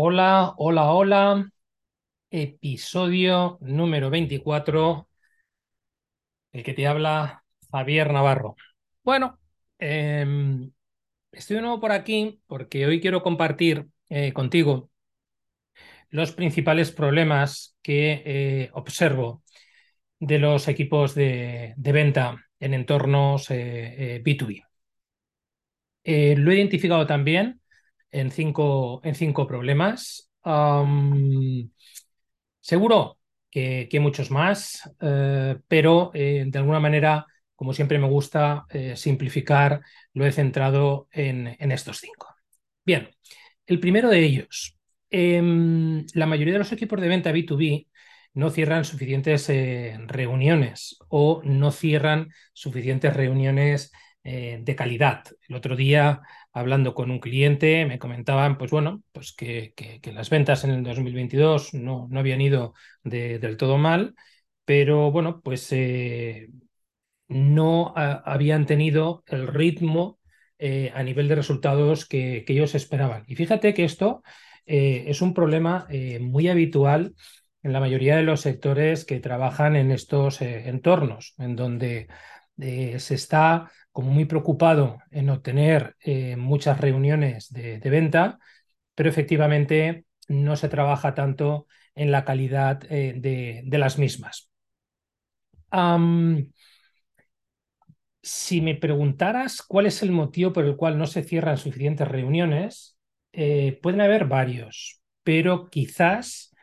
Hola, hola, hola. Episodio número 24. El que te habla Javier Navarro. Bueno, em, estoy de nuevo por aquí porque hoy quiero compartir eh, contigo los principales problemas que eh, observo de los equipos de, de venta en entornos B2B. Eh, lo he identificado también en cinco, en cinco problemas. Seguro que, que, muchos más, uh, pero eh, de alguna manera, como siempre me gusta eh, simplificar, lo he centrado en, en, estos cinco. Bien, el primero de ellos. Eh, la mayoría de los equipos de venta B2B no cierran suficientes reuniones o no cierran suficientes reuniones eh, de calidad. El otro día, hablando con un cliente, me comentaban, pues bueno, pues que, las ventas en el 2022 no, no habían ido de, del todo mal, pero bueno, pues eh, no habían tenido el ritmo eh, a nivel de resultados que, ellos esperaban. Y fíjate que esto es un problema muy habitual en la mayoría de los sectores que trabajan en estos entornos, en donde se está como muy preocupado en obtener eh, muchas reuniones de, venta, pero efectivamente no se trabaja tanto en la calidad eh, de, de, las mismas. Si me preguntaras cuál es el motivo por el cual no se cierran suficientes reuniones, eh, pueden haber varios, pero quizás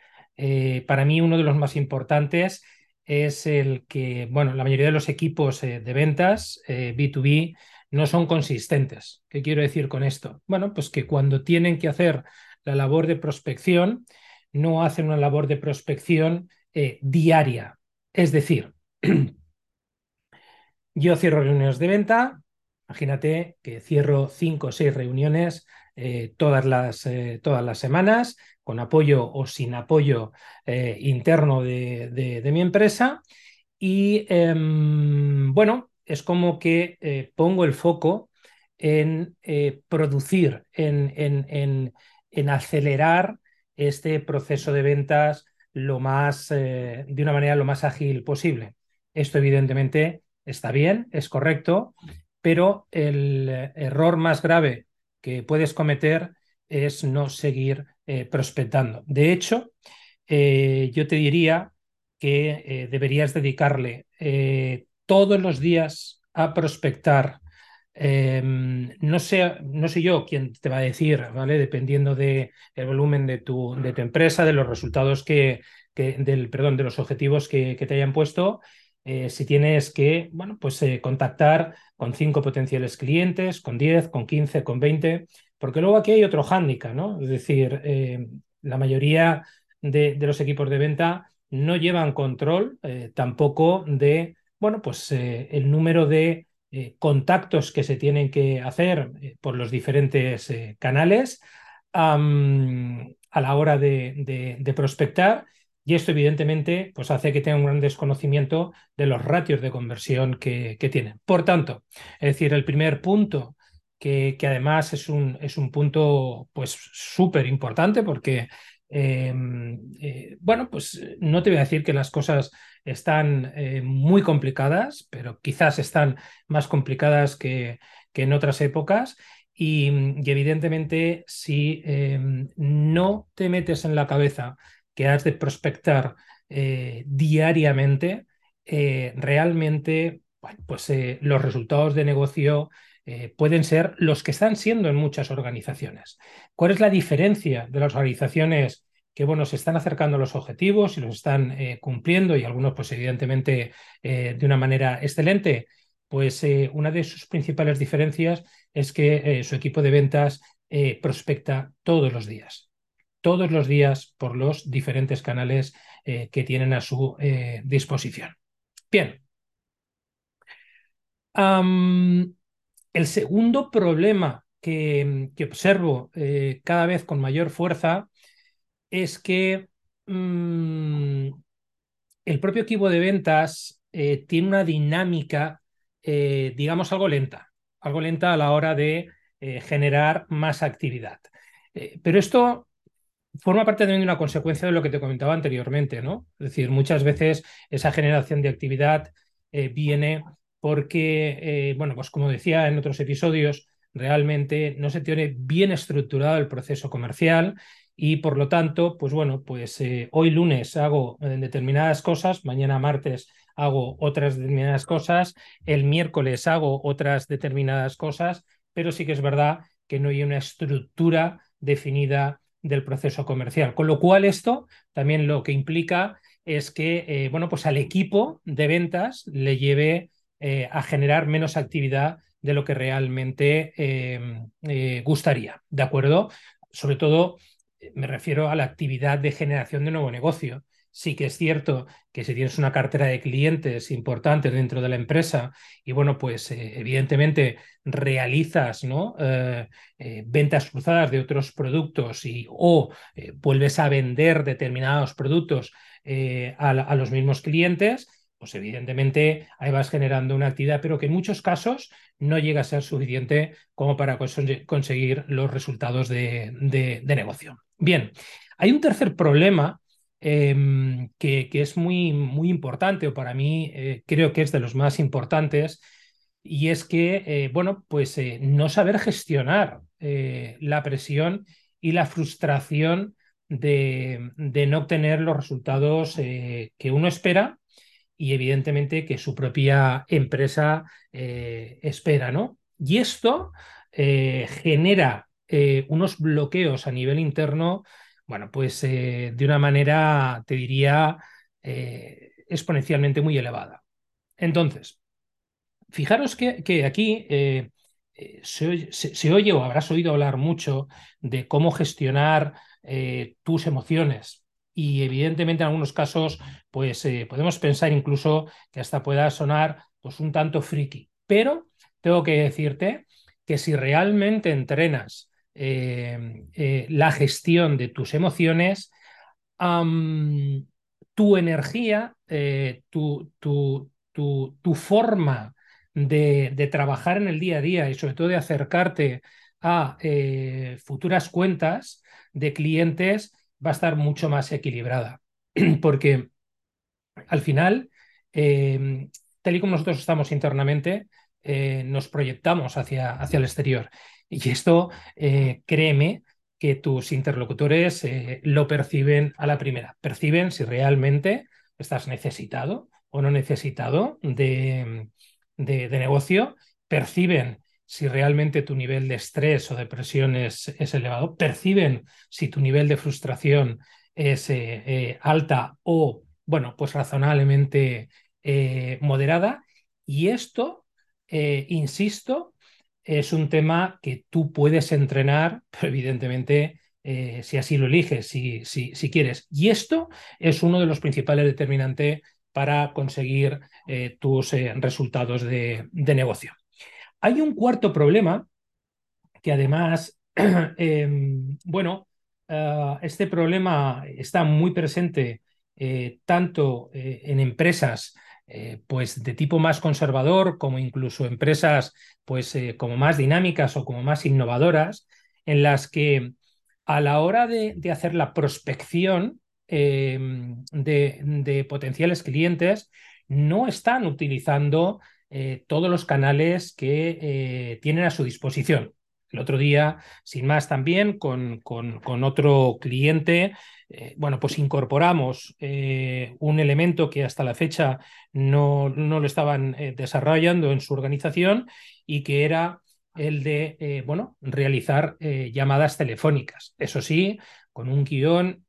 para mí uno de los más importantes es el que, bueno, la mayoría de los equipos eh, de ventas eh, B2B no son consistentes. ¿Qué quiero decir con esto? Bueno, pues que cuando tienen que hacer la labor de prospección, no hacen una labor de prospección eh, diaria. Es decir, yo cierro reuniones de venta, imagínate que cierro cinco o seis reuniones eh, todas, las, eh, todas las semanas, con apoyo o sin apoyo eh, interno de, de, de, mi empresa. Y em, bueno, es como que pongo el foco en producir, en, en, en, en, acelerar este proceso de ventas lo más, de una manera lo más ágil posible. Esto evidentemente está bien, es correcto, pero el error más grave que puedes cometer es no seguir eh, prospectando. De hecho, eh, yo te diría que eh, deberías dedicarle todos los días a prospectar. Em, no, sé, no yo quién te va a decir, ¿vale? Dependiendo del de volumen de tu, de tu empresa, de los resultados que, del, perdón, de los objetivos que te hayan puesto, eh, si tienes que, bueno, pues eh, contactar con cinco potenciales clientes, con 10, con 15, con 20, porque luego aquí hay otro hándicap, ¿no? Es decir, eh, la mayoría de, los equipos de venta no llevan control tampoco de, bueno, pues el número de contactos que se tienen que hacer por los diferentes canales a la hora de, de prospectar y esto, evidentemente, pues hace que tenga un gran desconocimiento de los ratios de conversión que, tienen. Por tanto, es decir, el primer punto, que, además es un, es un punto pues súper importante porque, eh, eh, bueno, pues no te voy a decir que las cosas están eh, muy complicadas, pero quizás están más complicadas que, que en otras épocas. Y, y evidentemente, si eh, no te metes en la cabeza que has de prospectar eh, diariamente, eh, realmente pues, eh, los resultados de negocio pueden ser los que están siendo en muchas organizaciones. ¿Cuál es la diferencia de las organizaciones que bueno, se están acercando a los objetivos y los están cumpliendo y algunos pues evidentemente de una manera excelente? Pues una de sus principales diferencias es que su equipo de ventas prospecta todos los días todos los días por los diferentes canales eh, que tienen a su eh, disposición. Bien. El segundo problema que, observo eh, cada vez con mayor fuerza es que um, el propio equipo de ventas tiene una dinámica, digamos, algo lenta, algo lenta a la hora de generar más actividad. pero esto forma parte también de una consecuencia de lo que te comentaba anteriormente, ¿no? Es decir, muchas veces esa generación de actividad eh, viene porque, eh, bueno, pues como decía en otros episodios, realmente no se tiene bien estructurado el proceso comercial y por lo tanto, pues bueno, pues eh, hoy lunes hago determinadas cosas, mañana martes hago otras determinadas cosas, el miércoles hago otras determinadas cosas, pero sí que es verdad que no hay una estructura definida del proceso comercial. Con lo cual esto también lo que implica es que, eh, bueno, pues al equipo de ventas le lleve eh, a generar menos actividad de lo que realmente eh, gustaría, ¿de acuerdo? Sobre todo me refiero a la actividad de generación de nuevo negocio sí que es cierto que si tienes una cartera de clientes importantes dentro de la empresa y bueno, pues eh, evidentemente realizas ¿no? Eh, eh, ventas cruzadas de otros productos y o vuelves a vender determinados productos a, a, los mismos clientes, pues evidentemente ahí vas generando una actividad, pero que en muchos casos no llega a ser suficiente como para conseguir los resultados de, de, de negocio. Bien, hay un tercer problema Em, que, es muy, muy importante, o para mí eh, creo que es de los más importantes, y es que, eh, bueno, pues eh, no saber gestionar la presión y la frustración de, de no obtener los resultados que uno espera y evidentemente que su propia empresa espera, ¿no? Y esto genera unos bloqueos a nivel interno bueno, pues eh, de una manera, te diría, eh, exponencialmente muy elevada. Entonces, fijaros que, aquí eh, se, oye o habrás oído hablar mucho de cómo gestionar tus emociones. Y evidentemente en algunos casos, pues podemos pensar incluso que hasta pueda sonar pues un tanto friki. Pero tengo que decirte que si realmente entrenas eh, eh, la gestión de tus emociones, tu energía, eh, tu, tu, tu, forma de, trabajar en el día a día y sobre todo de acercarte a futuras cuentas de clientes va a estar mucho más equilibrada. Porque al final, tal y como nosotros estamos internamente, nos proyectamos hacia, hacia el exterior. Y esto, eh, créeme, que tus interlocutores eh, lo perciben a la primera. Perciben si realmente estás necesitado o no necesitado de, de, negocio. Perciben si realmente tu nivel de estrés o depresión es, es elevado. Perciben si tu nivel de frustración es eh, alta o, bueno, pues razonablemente moderada. Y esto, insisto, es un tema que tú puedes entrenar, pero evidentemente eh, si así lo eliges, si, si, si, quieres. Y esto es uno de los principales determinantes para conseguir eh, tus eh, resultados de, negocio. Hay un cuarto problema que además, em, bueno, este problema está muy presente tanto en empresas eh, pues de tipo más conservador, como incluso empresas pues eh, como más dinámicas o como más innovadoras, en las que a la hora de, hacer la prospección eh, de, potenciales clientes, no están utilizando todos los canales que tienen a su disposición. El otro día, sin más también, con, otro cliente, eh, bueno, pues incorporamos eh, un elemento que hasta la fecha no, lo estaban eh, desarrollando en su organización y que era el de, bueno, realizar llamadas telefónicas. Eso sí, con un guion,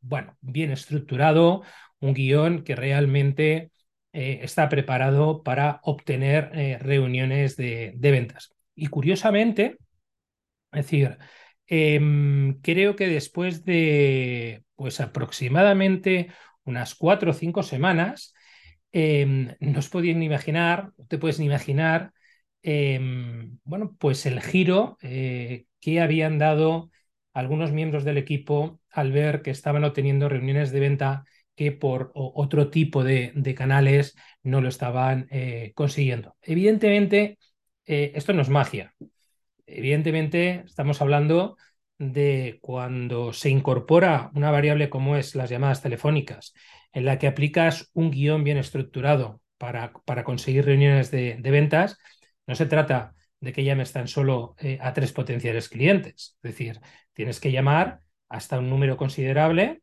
bueno, bien estructurado, un guion que realmente está preparado para obtener reuniones de ventas. Y curiosamente, es decir, Em, creo que después de pues aproximadamente unas cuatro o cinco semanas, em, no os podían imaginar, no te puedes ni imaginar, em, bueno, pues el giro eh, que habían dado algunos miembros del equipo al ver que estaban obteniendo reuniones de venta que por otro tipo de, canales no lo estaban eh, consiguiendo. Evidentemente, eh, esto no es magia. Evidentemente, estamos hablando de cuando se incorpora una variable como es las llamadas telefónicas, en la que aplicas un guion bien estructurado para, para conseguir reuniones de, ventas, no se trata de que llames tan solo eh, a tres potenciales clientes. Es decir, tienes que llamar hasta un número considerable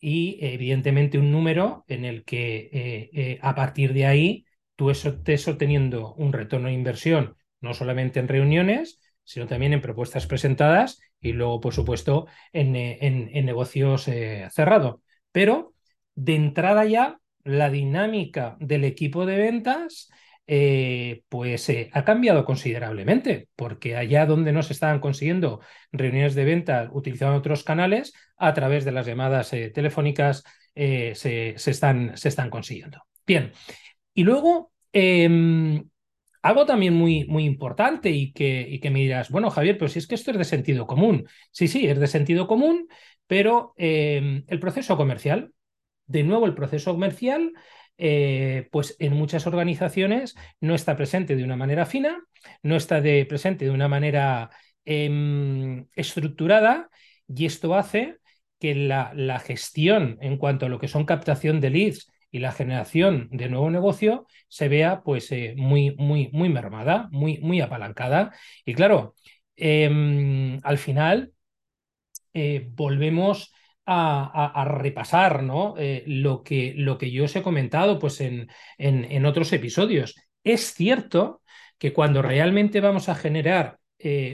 y evidentemente un número en el que eh, a partir de ahí tú estés obteniendo un retorno de inversión, no solamente en reuniones, sino también en propuestas presentadas y luego, por supuesto, en, en negocios cerrados. Pero de entrada ya la dinámica del equipo de ventas eh, pues eh, ha cambiado considerablemente, porque allá donde no se estaban consiguiendo reuniones de ventas utilizando otros canales, a través de las llamadas eh, telefónicas se, están, se, están, consiguiendo. Bien, y luego em, algo también muy, muy importante y que, y que me dirás, bueno, Javier, pero si es que esto es de sentido común. Sí, sí, es de sentido común, pero em, el proceso comercial, de nuevo el proceso comercial, eh, pues en muchas organizaciones no está presente de una manera fina, no está de, presente de una manera em, estructurada y esto hace que la, la, gestión en cuanto a lo que son captación de leads y la generación de nuevo negocio se vea pues eh, muy, muy, muy mermada, muy, muy apalancada. Y claro, em, al final eh, volvemos a, repasar ¿no? Eh, lo, que, lo, que, yo os he comentado pues, en, en, otros episodios. Es cierto que cuando realmente vamos a generar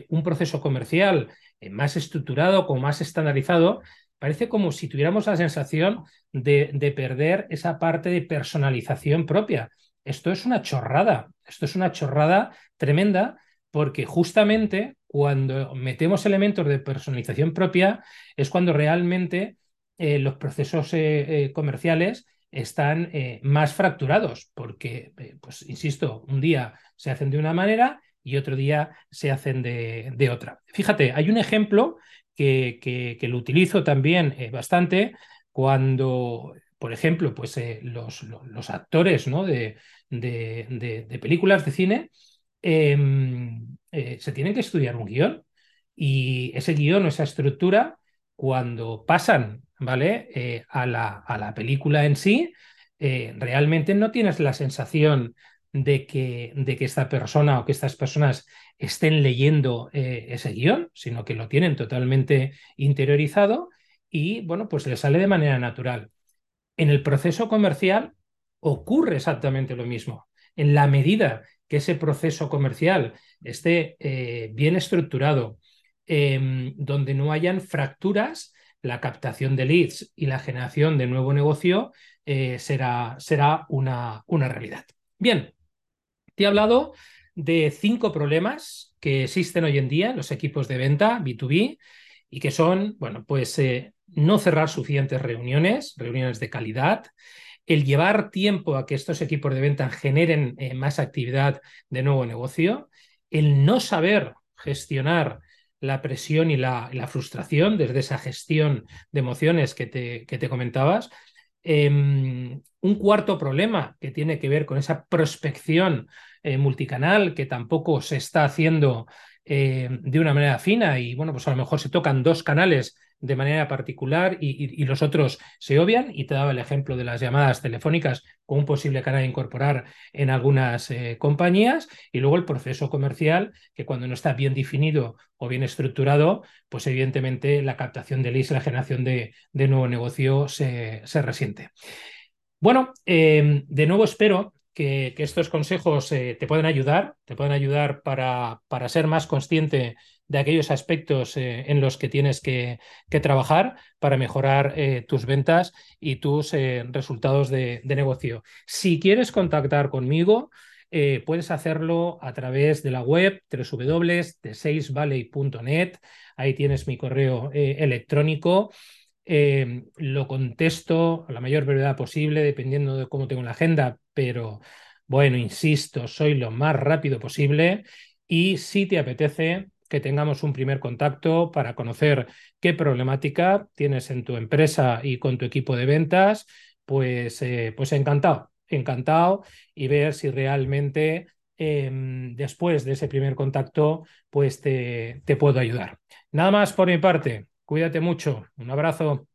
un proceso comercial más estructurado, como más estandarizado, parece como si tuviéramos la sensación de, de perder esa parte de personalización propia. Esto es una chorrada, esto es una chorrada tremenda porque justamente cuando metemos elementos de personalización propia es cuando realmente eh, los procesos eh, eh, comerciales están más fracturados, porque, pues, insisto, un día se hacen de una manera y otro día se hacen de, otra. Fíjate, hay un ejemplo que, que, lo utilizo también bastante cuando, por ejemplo, pues, los, los, actores ¿no? de, de películas de cine Em, eh, se tienen que estudiar un guion y ese guion o esa estructura, cuando pasan ¿vale? Eh, a, la, a, la, película en sí, eh, realmente no tienes la sensación de que, de que esta persona o que estas personas estén leyendo ese guion, sino que lo tienen totalmente interiorizado y, bueno, pues le sale de manera natural. En el proceso comercial ocurre exactamente lo mismo. En la medida que ese proceso comercial esté eh, bien estructurado, em, donde no hayan fracturas, la captación de leads y la generación de nuevo negocio eh, será, será una, una realidad. Bien, te he hablado de cinco problemas que existen hoy en día en los equipos de venta B2B y que son, bueno, pues eh, no cerrar suficientes reuniones, reuniones de calidad, el llevar tiempo a que estos equipos de venta generen eh, más actividad de nuevo negocio, el no saber gestionar la presión y la, frustración desde esa gestión de emociones que te, que te comentabas. Em, un cuarto problema que tiene que ver con esa prospección eh, multicanal que tampoco se está haciendo eh, de una manera fina y bueno, pues a lo mejor se tocan dos canales de manera particular y, los otros se obvian. Y te daba el ejemplo de las llamadas telefónicas con un posible canal a incorporar en algunas eh, compañías. Y luego el proceso comercial, que cuando no está bien definido o bien estructurado, pues evidentemente la captación de leads, la generación de, nuevo negocio se, se resiente. Bueno, eh, de nuevo espero que, estos consejos eh, te puedan ayudar, te puedan ayudar para, para ser más consciente de aquellos aspectos eh, en los que tienes que, trabajar para mejorar eh, tus ventas y tus eh, resultados de, negocio. Si quieres contactar conmigo, puedes hacerlo a través de la web www.de6valley.net. Ahí tienes mi correo electrónico. lo contesto a la mayor brevedad posible, dependiendo de cómo tengo la agenda, pero bueno, insisto, soy lo más rápido posible. Y si te apetece, que tengamos un primer contacto para conocer qué problemática tienes en tu empresa y con tu equipo de ventas, pues, eh, pues encantado, encantado y ver si realmente em, después de ese primer contacto, pues te, te puedo ayudar. Nada más por mi parte. Cuídate mucho. Un abrazo.